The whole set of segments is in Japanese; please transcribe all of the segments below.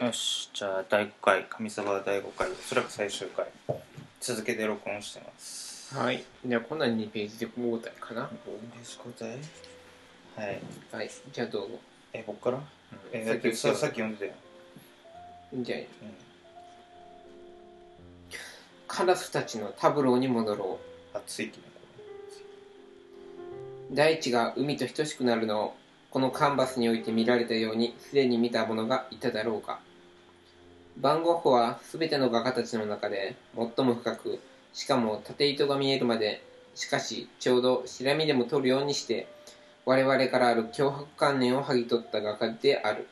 よしじゃあ第5回神様は第5回おそらく最終回続けて録音してますはい。じゃあ、こんな2ページで交代かな。交代はいはい。じゃあ、どうぞ。えこっから？えだってささっき読んでたよ、じゃあ、うん、カラスたちのタブローに戻ろ暑いきねう。大地が海と等しくなるのを、このカンバスにおいて見られたように、すでに見た者がいただろうか。バンゴッホは全ての画家たちの中で最も深く、しかも縦糸が見えるまで、しかしちょうどしらみでも取るようにして、我々からある脅迫観念を剥ぎ取った画家である。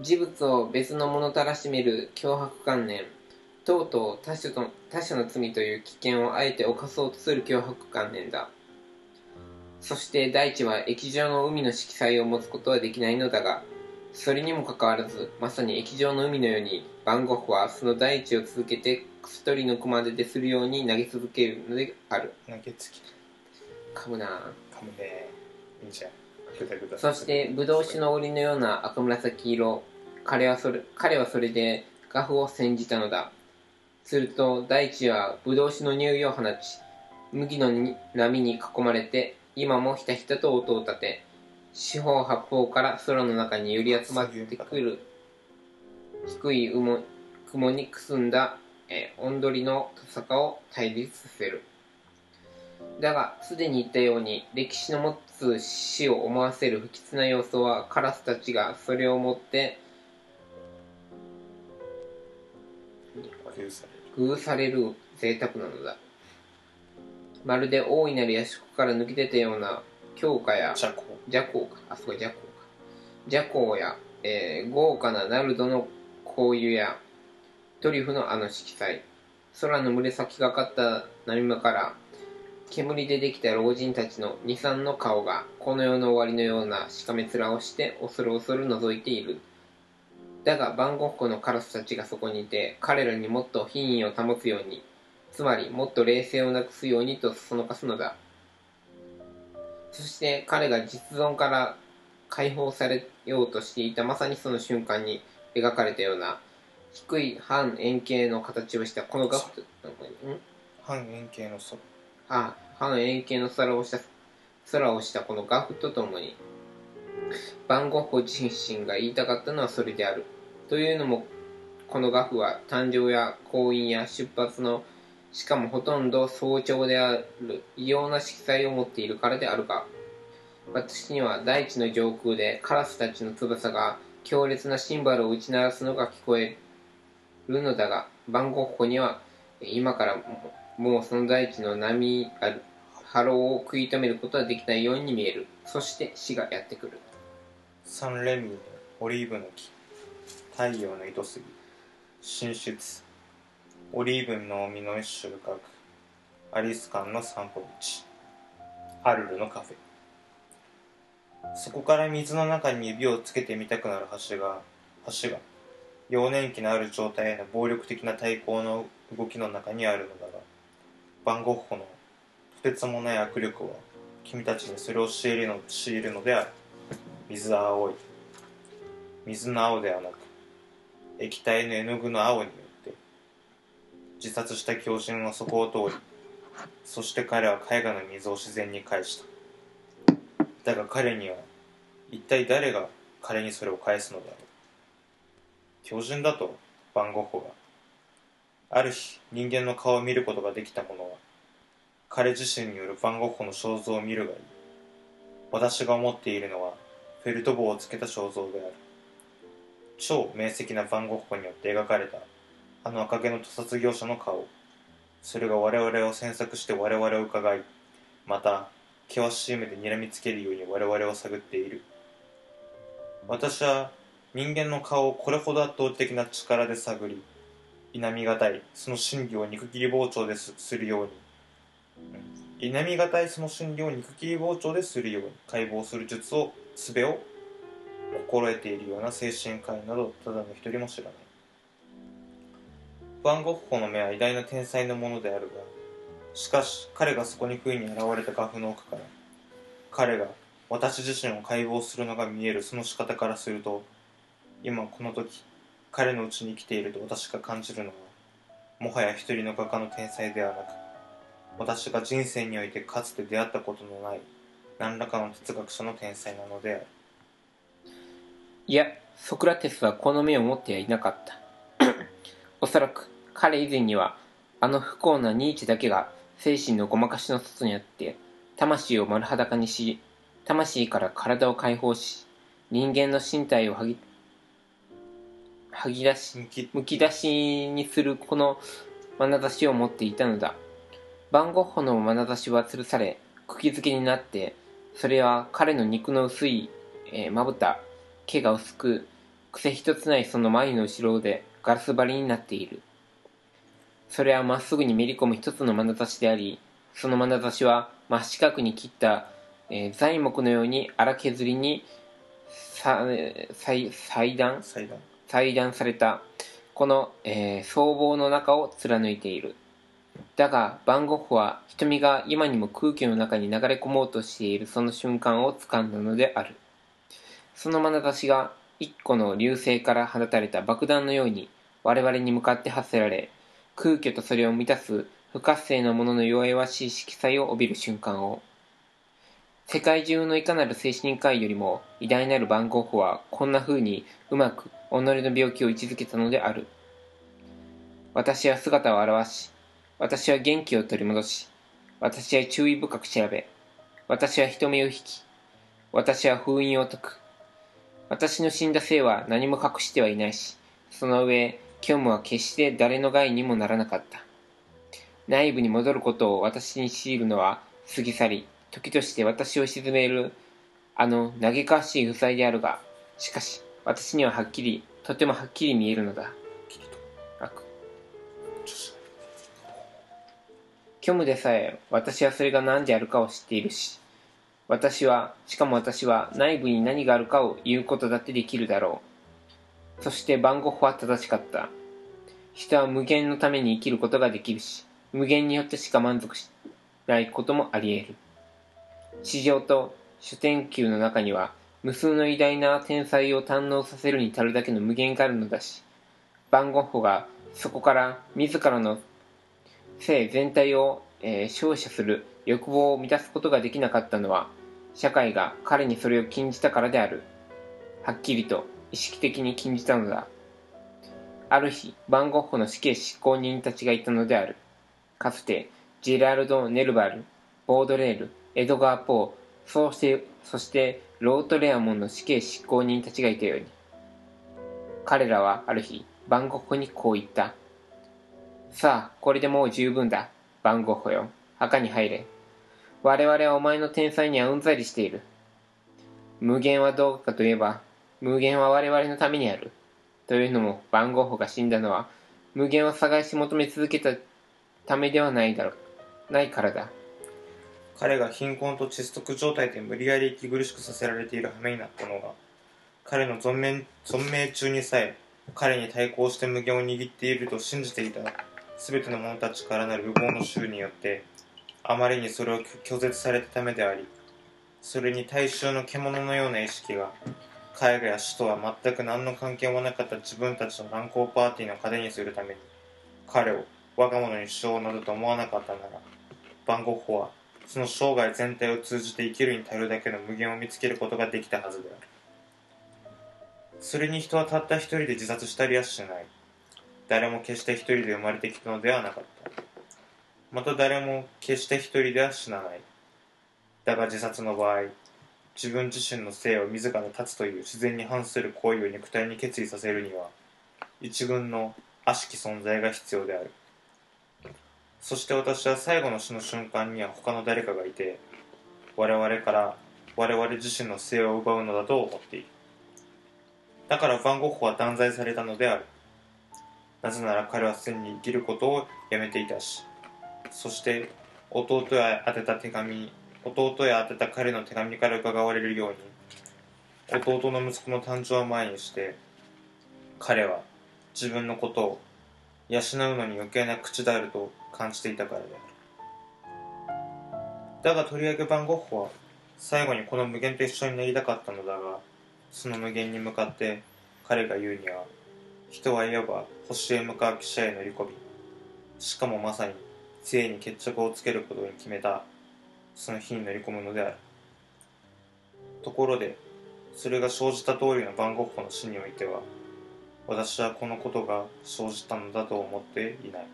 事物を別のものたらしめる脅迫観念、とうとう他者と他者の罪という危険をあえて犯そうとする脅迫観念だ。そして大地は液状の海の色彩を持つことはできないのだが、それにもかかわらず、まさに液状の海のように、バンゴッホはその大地を続けて一人抜くまででするように投げ続けるのである。投げつき噛むなぁかむねいいじゃんぐだぐだそして、ブドウ酒の檻のような赤紫色。彼はそれ、彼はそれで画布を煎じたのだ。すると、大地はブドウ酒の匂いを放ち、麦のに波に囲まれて、今もひたひたと音を立て、四方八方から空の中に寄り集まってくる、低い雲にくすんだ、えー、音取りのトサカを対立させる。だが、すでに言ったように、歴史の持つ死を思わせる不吉な要素は、カラスたちがそれをもって、許される工夫される贅沢なのだ。まるで大いなる夜食から抜け出たような強化やじゃこ邪光か、あ、そこ邪光か。邪光や、えー豪華なナルドの香油や、トリュフのあの色彩、空の群れ咲きがかった波間から、煙でできた老人たちの二三の顔が、この世の終わりのようなしかめ面をして、恐る恐る覗いている。だが、バンゴのカラスたちがそこにいて、彼らにもっと品位を保つように、つまり、もっと冷静をなくすようにとそのかすのだ。そして彼が実存から解放されようとしていたまさにその瞬間に描かれたような低い半円形の形をしたこの画布ん半円形の空。あ半円形の空をした空をしたこの画布とともにバンゴッホ自身が言いたかったのはそれである。というのもこの画布は誕生や婚姻や出発のしかもほとんど早朝である異様な色彩を持っているからであるが私には大地の上空でカラスたちの翼が強烈なシンバルを打ち鳴らすのが聞こえるのだがバンゴッホには今からもうその大地の波ある波浪を食い止めることはできないように見える。そして死がやってくる。サンレミオリーブの木。太陽の糸杉進出オリーブの実の収穫アリス館の散歩道。アルルのカフェ。そこから水の中に指をつけてみたくなる橋が橋が幼年期のある状態への暴力的な対抗の動きの中にあるのだがバンゴッホのとてつもない握力は君たちにそれを強いるの強いるのである。水は青い。水の青ではなく液体の絵の具の青に自殺した狂人はそこを通りそして彼は絵画の水を自然に返した。だが彼には一体誰が彼にそれを返すのだろう。狂人だとバンゴッホがある日人間の顔を見ることができた者は彼自身によるバンゴッホの肖像を見るがいい。私が思っているのはフェルト棒をつけた肖像である。超明晰なバンゴッホによって描かれたあの赤毛の屠殺業者の顔。それが我々を詮索して我々を伺いまた険しい目で睨みつけるように我々を探っている。私は人間の顔をこれほど圧倒的な力で探り否みがたいその真理を肉切り包丁ですするように。否みがたいその真理を肉切り包丁でするように解剖する術を術を心得ているような精神科医などただの一人も知らないバンゴッホの目は偉大な天才のものであるがしかし彼がそこに不意に現れた画布の奥から彼が私自身を解剖するのが見えるその仕方からすると今この時彼のうちに生きていると私が感じるのはもはや一人の画家の天才ではなく私が人生においてかつて出会ったことのない何らかの哲学者の天才なのである。いやソクラテスはこの目を持ってはいなかった。おそらく彼以前にはあの不幸なニーチェだけが精神のごまかしの外にあって魂を丸裸にし魂から体を解放し人間の身体をはぎはぎ出しむき出しにするこの眼差しを持っていたのだ。バンゴッホの眼差しは吊るされ釘付けになってそれは彼の肉の薄いえーまぶた毛が薄く癖一つないその眉の後ろでガラス張りになっているそれはまっすぐにめり込む一つの眼差しでありその眼差しは真四角に切った、えー材木のように荒削りにさ裁裁断？裁断。されたこの、えー僧帽の中を貫いている。だがバンゴッホは瞳が今にも空気の中に流れ込もうとしているその瞬間を掴んだのである。その眼差しが一個の流星から放たれた爆弾のように我々に向かって発せられ空虚とそれを満たす不活性なものの弱々しい色彩を帯びる瞬間を。世界中のいかなる精神科医よりも偉大なる番号法はこんな風にうまく己の病気を位置づけたのである。私は姿を現し私は元気を取り戻し私は注意深く調べ私は人目を引き私は封印を解く。私の死んだ生は何も隠してはいないしその上虚無は決して誰の害にもならなかった。内部に戻ることを私に強いるのは過ぎ去り時として私を沈めるあの嘆かわしい負債であるがしかし私にははっきりとてもはっきり見えるのだ。虚無でさえ私はそれが何であるかを知っているし私はしかも私は内部に何があるかを言うことだってできるだろう。そして番号法は正しかった。人は無限のために生きることができるし無限によってしか満足しないこともあり得る。地上と諸天球の中には無数の偉大な天才を堪能させるに足るだけの無限があるのだしバンゴッホがそこから自らの性全体を、えー照射する欲望を満たすことができなかったのは社会が彼にそれを禁じたからである。はっきりと意識的に禁じたのだ。ある日バンゴッホの死刑執行人たちがいたのである。かつてジェラルド・ネルバルボードレールエドガー・ポーそしてそしてロートレアモンの死刑執行人たちがいたように。彼らはある日バンゴッホにこう言った。さあこれでもう十分だ。バンゴッホよ。墓に入れ。我々はお前の天才にはうんざりしている。無限はどうかといえば無限は我々のためにある。というのもバンゴッホが死んだのは無限を探し求め続けたためではないだろう。ないからだ。彼が貧困と窒息状態で無理やり息苦しくさせられている羽目になったのが彼の存命存命中にさえ彼に対抗して無限を握っていると信じていた全ての者たちからなる無謀の衆によってあまりにそれを拒絶されたためでありそれに大衆の獣のような意識が絵画や詩とは全く何の関係もなかった自分たちの乱交パーティーの糧にするために彼を我が物にしようなどと思わなかったならバンゴッホはその生涯全体を通じて生きるに足るだけの無限を見つけることができたはずである。それに人はたった一人で自殺したりはしない。誰も決して一人で生まれてきたのではなかった。また誰も決して一人では死なない。だが自殺の場合自分自身の生を自ら立つという自然に反する行為を肉体に決意させるには一軍の悪しき存在が必要である。そして私は最後の死の瞬間には他の誰かがいて我々から我々自身の生を奪うのだと思っている。だからヴァンゴッホは断罪されたのである。なぜなら彼はすでに生きることをやめていたしそして弟へ宛てた手紙弟へ宛てた彼の手紙から伺われるように弟の息子の誕生を前にして彼は自分のことを養うのに余計な口であると感じていたからである。だがとりわけ番ゴッホは最後にこの無限と一緒になりたかったのだがその無限に向かって彼が言うには人はいわば星へ向かう汽車へ乗り込みしかもまさに生に決着をつけることに決めた。その日に乗り込むのである。ところでそれが生じた通りの番ゴッホの死においては私はこのことが生じたのだと思っていない。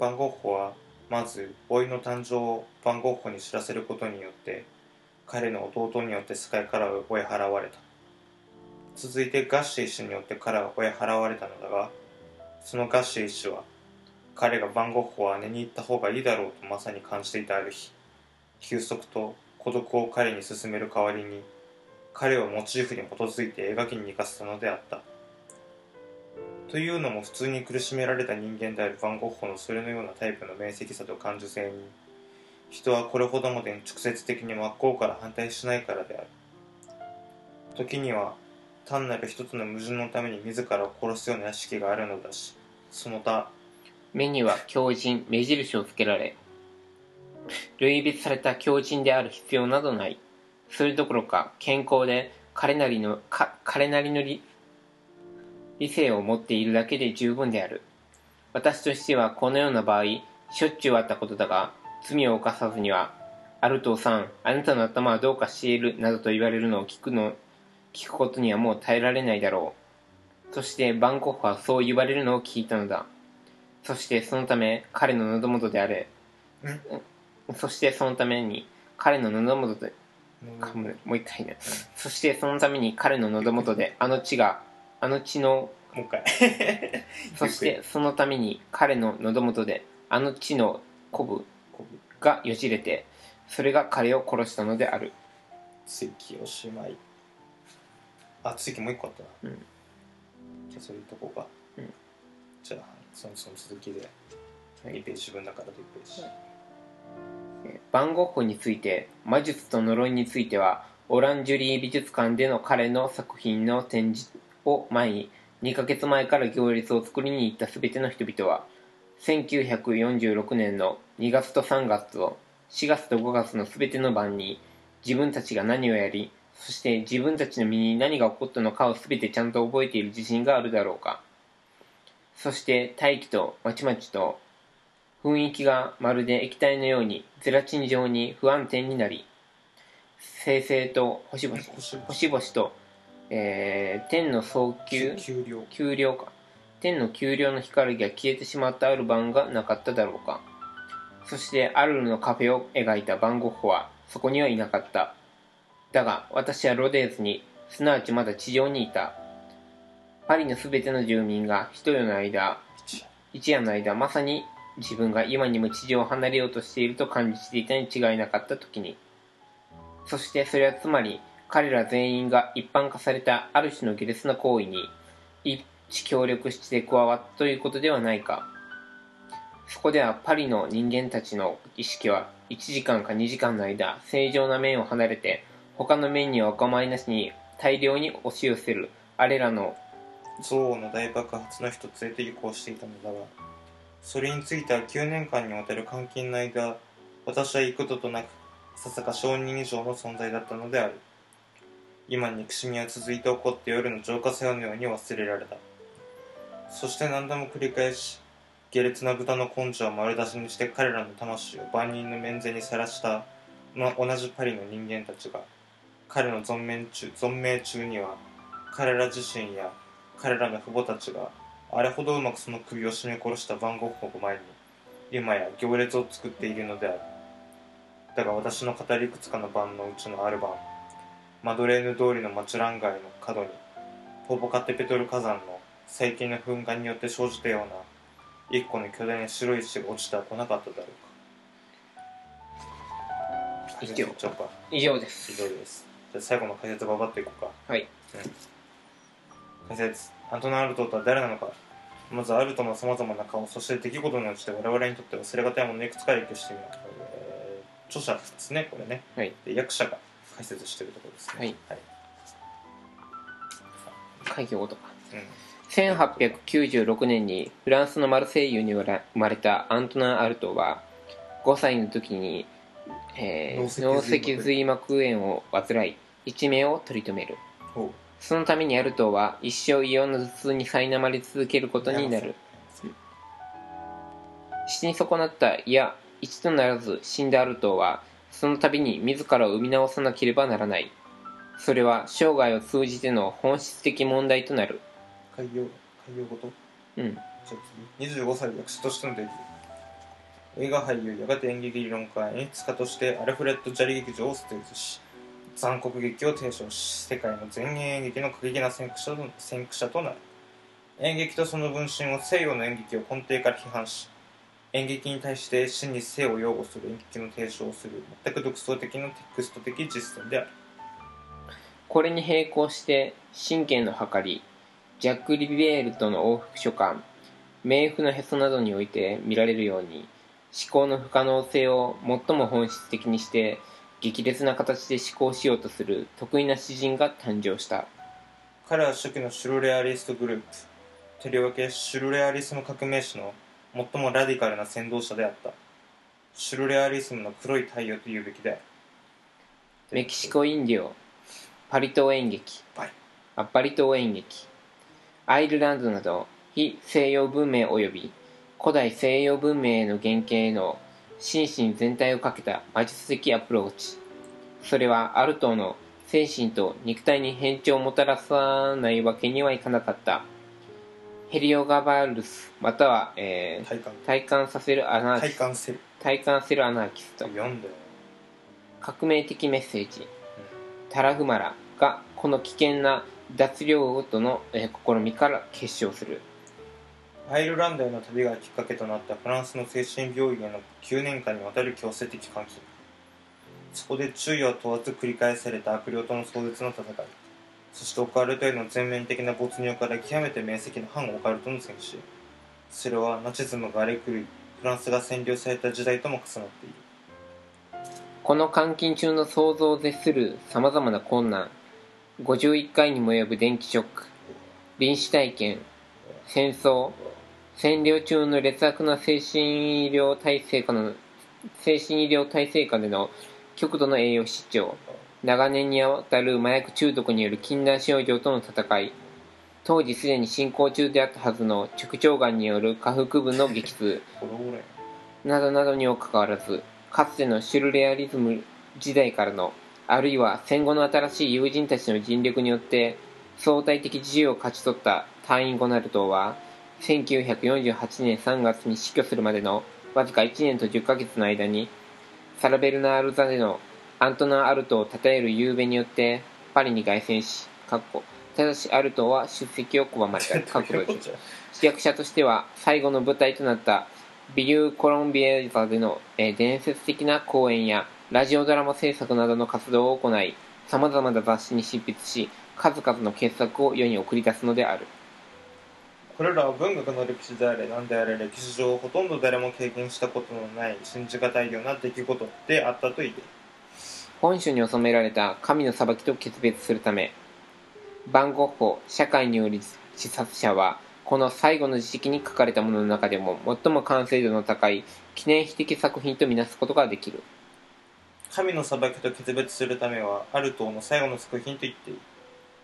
番ゴッホはまず老いの誕生を番ゴッホに知らせることによって彼の弟によって世界から追い払われた。続いてガッシェイ氏によって彼は追い払われたのだがそのガッシェイ氏は彼がバンゴッホは寝に行った方がいいだろうとまさに感じていたある日休息と孤独を彼に勧める代わりに彼をモチーフに基づいて描きに生かせたのであった。というのも普通に苦しめられた人間であるバンゴッホのそれのようなタイプの明晰さと感受性に人はこれほどまでに直接的に真っ向から反対しないからである。時には単なる一つの矛盾のために自らを殺すような意識があるのだしその他目には強靭目印をつけられ類別された強靭である必要などない。それどころか健康で彼なりの彼なりの理理性を持っているだけで十分である。私としてはこのような場合しょっちゅうあったことだが罪を犯さずにはアルトさんあなたの頭はどうかしているなどと言われるのを聞くの聞くことにはもう耐えられないだろう。そしてバンコフはそう言われるのを聞いたのだ。そしてそのため彼の喉元であれ。そしてそのために彼の喉元でかむもう一回ねそしてそのために彼の喉元であの血があの血のもう一回。そしてそのために彼の喉元であの血の コブがよじれてそれが彼を殺したのである。追記おしまい。あ追記もう一個あったな、うん。じゃあそれとこうか、うん。じゃあそのその続きで。2ページ分だから1ページ、番ゴッホについて魔術と呪いについてはオランジュリー美術館での彼の作品の展示を前に2ヶ月前から行列を作りに行った全ての人々は1946年の2月と3月と4月と5月の全ての晩に自分たちが何をやりそして自分たちの身に何が起こったのかを全てちゃんと覚えている自信があるだろうかそして大気とまちまちと雰囲気がまるで液体のようにゼラチン状に不安定になり星星と星々星々。と、えー天の早急給料か。天の丘陵の光が消えてしまったある晩がなかっただろうか。そしてアルルのカフェを描いたバンゴッホはそこにはいなかった。だが私はロデーズにすなわちまだ地上にいたパリのすべての住民が一夜の間一夜。の間まさに自分が今にも地上を離れようとしていると感じていたに違いなかった時にそしてそれはつまり彼ら全員が一般化されたある種の下劣な行為に一致協力して加わったということではないか。そこではパリの人間たちの意識は1時間か2時間の間正常な面を離れて他の面にはお構いなしに大量に押し寄せるあれらの憎悪の大爆発の一つへと移行していたのだがそれについては9年間にわたる監禁の間私は幾度となくささか証人以上の存在だったのである。今憎しみは続いて起こって夜の浄化作用のように忘れられた。そして何度も繰り返し下劣な豚の根性を丸出しにして彼らの魂を万人の面前にさらしたの同じパリの人間たちが彼の存命中存命中には彼ら自身や彼らの父母たちがあれほどうまくその首を絞め殺した番号国前に今や行列を作っているのである。だが私の語りいくつかの晩のうちのある晩マドレーヌ通りのマチュラン街の角にポポカテペトル火山の最近の噴火によって生じたような一個の巨大な白い石が落ちては来なかっただろうか。以上。以上です。以上です。じゃあ最後の解説ババッといこうか。はい解説アントナ・アルトとは誰なのかまずアルトのさまざまな顔そして出来事のうちで我々にとって忘れがたいものをいくつか列挙してみよう、えー著者ですねこれね。はい。で役者が解説してるところですね。はい、はい。開業とか。うん。1896年にフランスのマルセイユに生まれたアントナン・アルトは5歳の時に、えー脳脳脊脊髄膜炎を患い一命を取り留めるそのためにアルトーは一生異様な頭痛に苛まれ続けることになる。死に損なったいや一とならず死んだアルトーはその度に自らを生み直さなければならない。それは生涯を通じての本質的問題となる。海洋海洋ごと？うん。じゃあ次。25歳で役者としてのデビュー映画俳優やがて演劇理論家演出家としてアルフレッド・ジャリ劇場を設立し残酷劇を提唱し世界の前衛演劇の過激な先駆者と先駆者となる。演劇とその分身を西洋の演劇を根底から批判し演劇に対して真に性を擁護する演劇の提唱をする全く独創的なテクスト的実践である。これに並行して神経の計りジャック・リベールとの往復書簡冥府のへそなどにおいて見られるように思考の不可能性を最も本質的にして激烈な形で思考しようとする得意な詩人が誕生した。彼は初期のシュルレアリストグループ。とりわけシュルレアリスム革命史の最もラディカルな先導者であった。シュルレアリスムの黒い太陽というべきである。メキシコインディオパリ島演劇。はい。あパリ島演劇。アイルランドなど非西洋文明及び古代西洋文明への原型への心身全体をかけた魔術的アプローチ。それはアルトーの精神と肉体に変調をもたらさないわけにはいかなかった。ヘリオガバルスまたは、えー体感。体感させるアナーキス。体感せる。体感せるアナーキスト読んだよ革命的メッセージ、タラフマラがこの危険な脱領との、えー試みから結晶する。アイルランドへの旅がきっかけとなったフランスの精神病院への9年間にわたる強制的監禁。そこで昼夜を問わず繰り返された悪霊との壮絶な戦い。そしてオカルトへの全面的な没入から極めて明晰な反オカルトの戦士それはナチズムが荒れ狂いフランスが占領された時代とも重なっている。この監禁中の想像を絶するさまざまな困難。51回にも及ぶ電気ショック。臨死体験。戦争。占領中の劣悪な精神医療体制下の精神医療体制下での極度の栄養失調。長年にわたる麻薬中毒による禁断症状との戦い。当時すでに進行中であったはずの直腸がんによる下腹部の激痛。などなどにもかかわらずかつてのシュルレアリズム時代からのあるいは戦後の新しい友人たちの尽力によって相対的自由を勝ち取った隊員ゴナルドは1948年3月に死去するまでのわずか1年と10ヶ月の間にサラベルナール座でのアントナン・アルトを称える夕べによってパリに凱旋しかっこただしアルトは出席を拒まれた。かっこ閉じ役者としては最後の舞台となったビリュー・コロンビエザでの、えー伝説的な公演やラジオドラマ制作などの活動を行い様々な雑誌に執筆し数々の傑作を世に送り出すのであるこれらは文学の歴史であれ何であれ歴史上ほとんど誰も経験したことのない信じがたいような出来事であったと言える。本書に収められた神の裁きと決別するためバンゴッホ社会による自殺者はこの最後の時期に書かれたものの中でも最も完成度の高い記念碑的作品とみなすことができる。神の裁きと決別するためはアルトーの最後の作品と言っていい。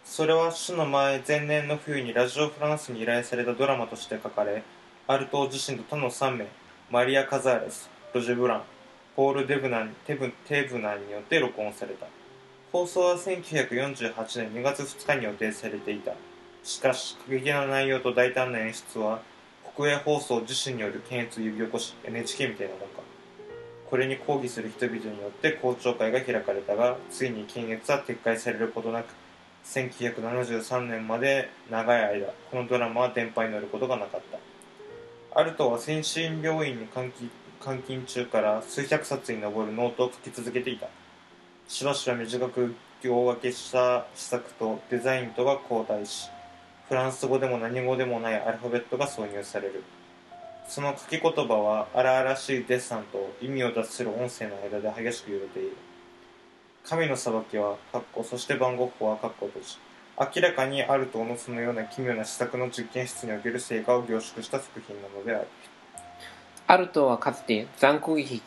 それは主の前前年の冬にラジオフランスに依頼されたドラマとして書かれアルトー自身と他の3名マリア・カザーレスロジェ・ブランポール・デブナンテブテブナンによって録音された。放送は1948年2月2日に予定されていた。しかし過激な内容と大胆な演出は国営放送自身による検閲を呼び起こし NHK みたいなもんか。これに抗議する人々によって公聴会が開かれたがついに検閲は撤回されることなく1973年まで長い間このドラマは電波に乗ることがなかった。アルトは精神病院に監禁監禁中から数百冊に上るノートを書き続けていた。しばしば短く行分けした詩作とデッサンとが交代しフランス語でも何語でもないアルファベットが挿入される。その書き言葉は荒々しいデッサンと意味を脱する音声の間で激しく揺れている。神の裁きは、カッコ、そして番号法は、カッコ閉じ。明らかにアルトーのそのような奇妙な詩作の実験室における成果を凝縮した作品なのである。アルトはかつて残酷劇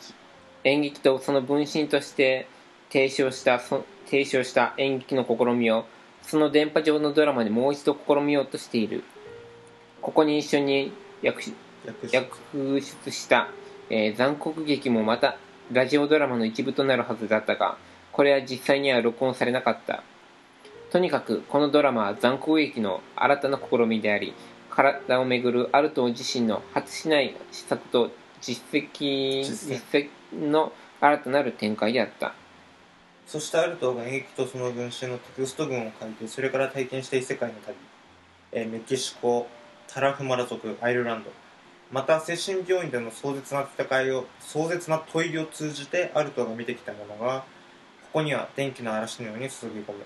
演劇とその分身として提唱したそ提唱した演劇の試みをその電波上のドラマでもう一度試みようとしているここに一緒に訳し訳して訳出した、えー残酷劇もまたラジオドラマの一部となるはずだったがこれは実際には録音されなかった。とにかくこのドラマは残酷劇の新たな試みであり体をめぐるアルト自身の果てしない施策と実績実績。の新たなる展開であった。そしてアルトが演劇とその群衆のテクスト群を書いてそれから体験した異世界の旅、えーメキシコタラフマラ族アイルランド。また精神病院での壮絶な戦いを壮絶な問いを通じてアルトが見てきたものがここには電気の嵐のように注ぎ込む。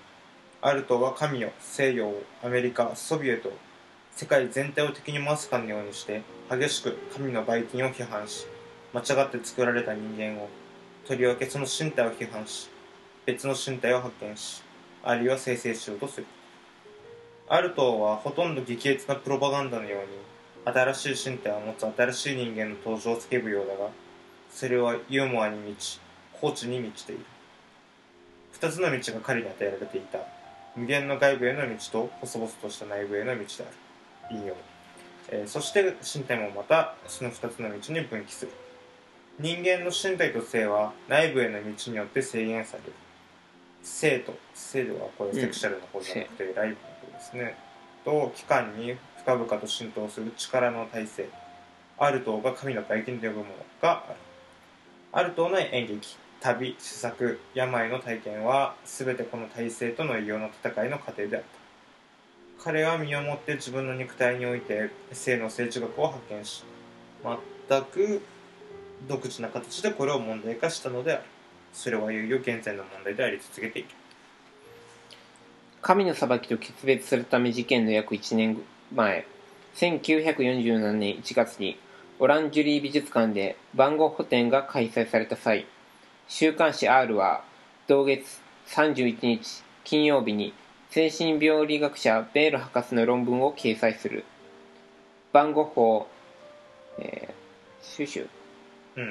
アルトは神を西洋アメリカソビエト世界全体を敵に回すかのようにして激しく神のばい菌を批判し間違って作られた人間をとりわけその身体を批判し別の身体を発見しあるいは生成しようとする。アルトはほとんど激烈なプロパガンダのように新しい身体を持つ新しい人間の登場を叫ぶようだがそれはユーモアに満ち高知に満ちている。二つの道が彼に与えられていた。無限の外部への道と細々とした内部への道である。引用、えーそして身体もまたその二つの道に分岐する。人間の身体と性は内部への道によって制限される。性と性ではこれセクシャルの方じゃなくてライブの方ですね、と機関に深々と浸透する力の体制。アルトーが神の大金と呼ぶものがある。アルトーの演劇旅施策病の体験は全てこの体制との異様の戦いの過程であった。彼は身をもって自分の肉体において性の生地学を発見し全く独自な形でこれを問題化したのである。それはいよいよ現在の問題であり続けている。神の裁きと決別するため事件の約1年前1947年1月にオランジュリー美術館で番号補展が開催された際週刊誌 R は同月31日金曜日に精神病理学者ベール博士の論文を掲載する。番号法、えー、シュシュ。うん、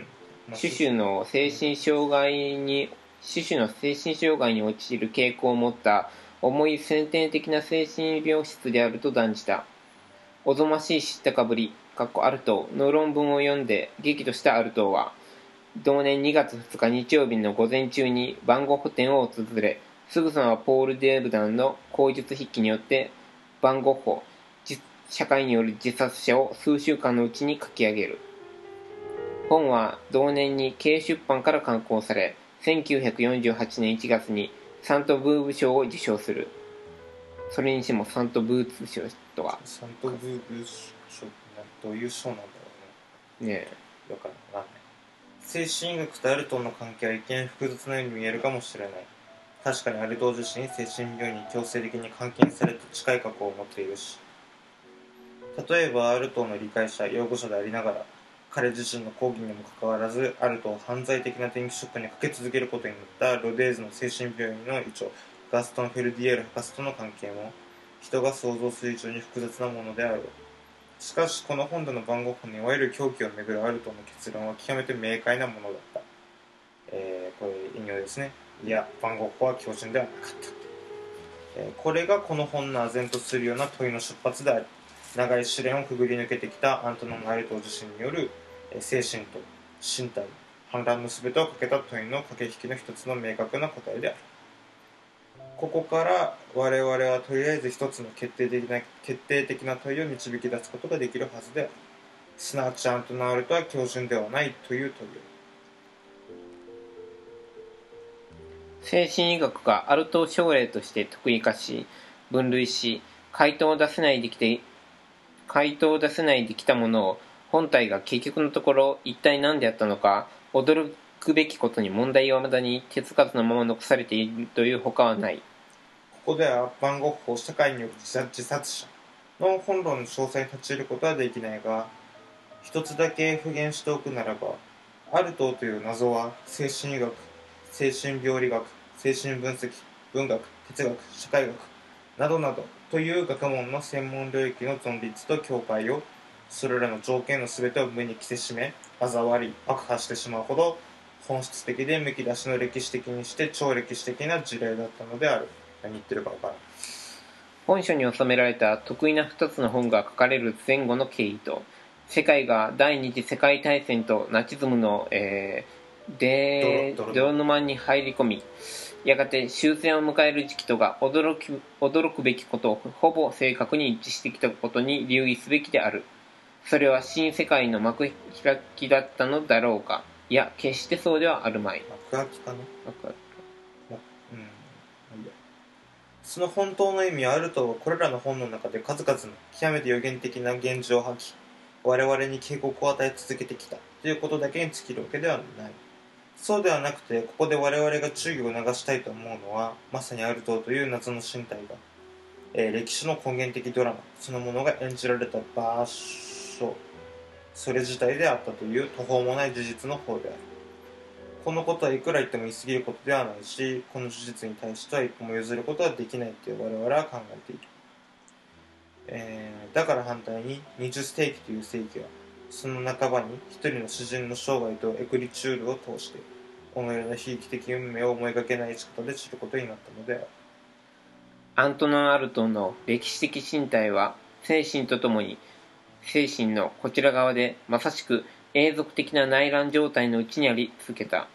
まあシュシュの精神障害にシュシュの精神障害に陥る傾向を持った重い先天的な精神病質であると断じた。おぞましい知ったかぶりかっこアルトーの論文を読んで激怒したアルトーは同年2月2日日曜日の午前中に番号補填を訪れすぐさまポール・デーブダンの口述筆記によって番号法実社会による自殺者を数週間のうちに書き上げる。本は同年に軽出版から刊行され1948年1月にサントブーブ賞を受賞する。それにしてもサントブーツ賞とは。サントブーブ賞ってどういう賞なんだろうね。ねよくわかんない精神医学とアルトンの関係は一見複雑なように見えるかもしれない。確かにアルトン自身精神病院に強制的に監禁された近い過去を持っているし。例えばアルトンの理解者擁護者でありながら彼自身の講義にもかかわらずアルトを犯罪的な電気ショックにかけ続けることになったロデーズの精神病院の医長ガストン・フェルディエール博士との関係も人が想像する以上に複雑なものであるしかしこの本での番号法にいわゆる狂気をめぐるアルトの結論は極めて明快なものだった、えーこれ引用ですね。いや番号法は標準ではなかった、えーこれがこの本の唖然とするような問いの出発であり長い試練をくぐり抜けてきたアントノン・アルト自身による、えー精神と身体反乱の全てをかけた問いの駆け引きの一つの明確な答えである。ここから我々はとりあえず一つの決定的な決定的な問いを導き出すことができるはずである。すなわちアントナールとは標準ではないという問いを。精神医学がアルト症例として特異化し分類し回答を出せないできて回答を出せないできたものを本体が結局のところ一体何であったのか驚くべきことに問題は未だに手つかずのまま残されているというほかはない。ここでは番号法社会による自殺自殺者の本論の詳細に立ち入ることはできないが一つだけ復元しておくならばアルトという謎は精神医学精神病理学精神分析文学哲学社会学などなどという学問の専門領域の存立と境界をそれらの条件の全てを無に着せしめ嘲笑り爆破してしまうほど本質的でむき出しの歴史的にして超歴史的な事例だったのである。何言ってるか分からん。本書に収められた得意な2つの本が書かれる前後の経緯と世界が第二次世界大戦とナチズムの、えー、で泥泥沼に入り込みやがて終戦を迎える時期とが驚き驚くべきことをほぼ正確に一致してきたことに留意すべきである。それは新世界の幕開きだったのだろうか。いや決してそうではあるまい。幕開きかな。幕開きその本当の意味はあるとこれらの本の中で数々の極めて予言的な現状を吐き我々に警告を与え続けてきたということだけに尽きるわけではない。そうではなくてここで我々が注意を促したいと思うのはまさにアルトという謎の身体が、えー歴史の根源的ドラマそのものが演じられた場所。それ自体であったという途方もない事実の方である。このことはいくら言っても言い過ぎることではないしこの事実に対しては一歩も譲ることはできないと我々は考えている、えーだから反対に20世紀という世紀はその半ばに一人の詩人の生涯とエクリチュールを通して己のような悲劇的運命を思いがけない仕方で知ることになったのである。アントノン・アルトンの歴史的身体は精神とともに精神のこちら側でまさしく永続的な内乱状態のうちにあり続けた。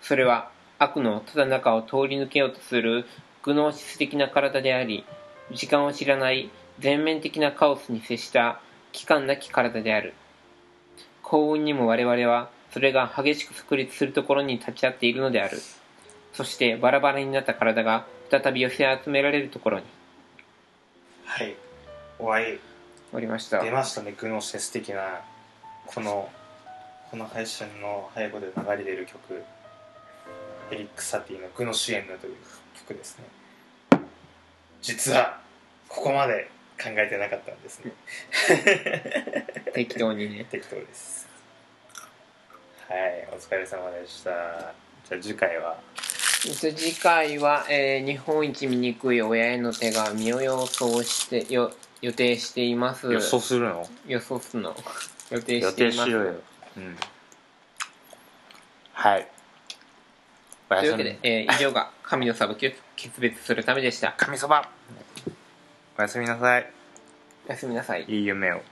それは悪のただ中を通り抜けようとするグノーシス的な体であり時間を知らない全面的なカオスに接した期間なき体である。幸運にも我々はそれが激しく炸裂するところに立ち会っているのである。そしてバラバラになった体が再び寄せ集められるところに。はい。終わり。おりました。出ましたねグノシス的なこのこの配信の背後で流れている曲エリック・サティの「グノシエンヌ」という曲ですね。実はここまで考えてなかったんですね。適当にね。適当です。はいお疲れ様でした。じゃあ次回は？次回は、えー日本一醜い親への手紙を予想してよ予定しています。予想するの？予想するの？予定予しています。定しろようんはい。というわけで、えー以上が神の裁きを決別するためでした。神そばおやすみなさい。おやすみなさい。いい夢を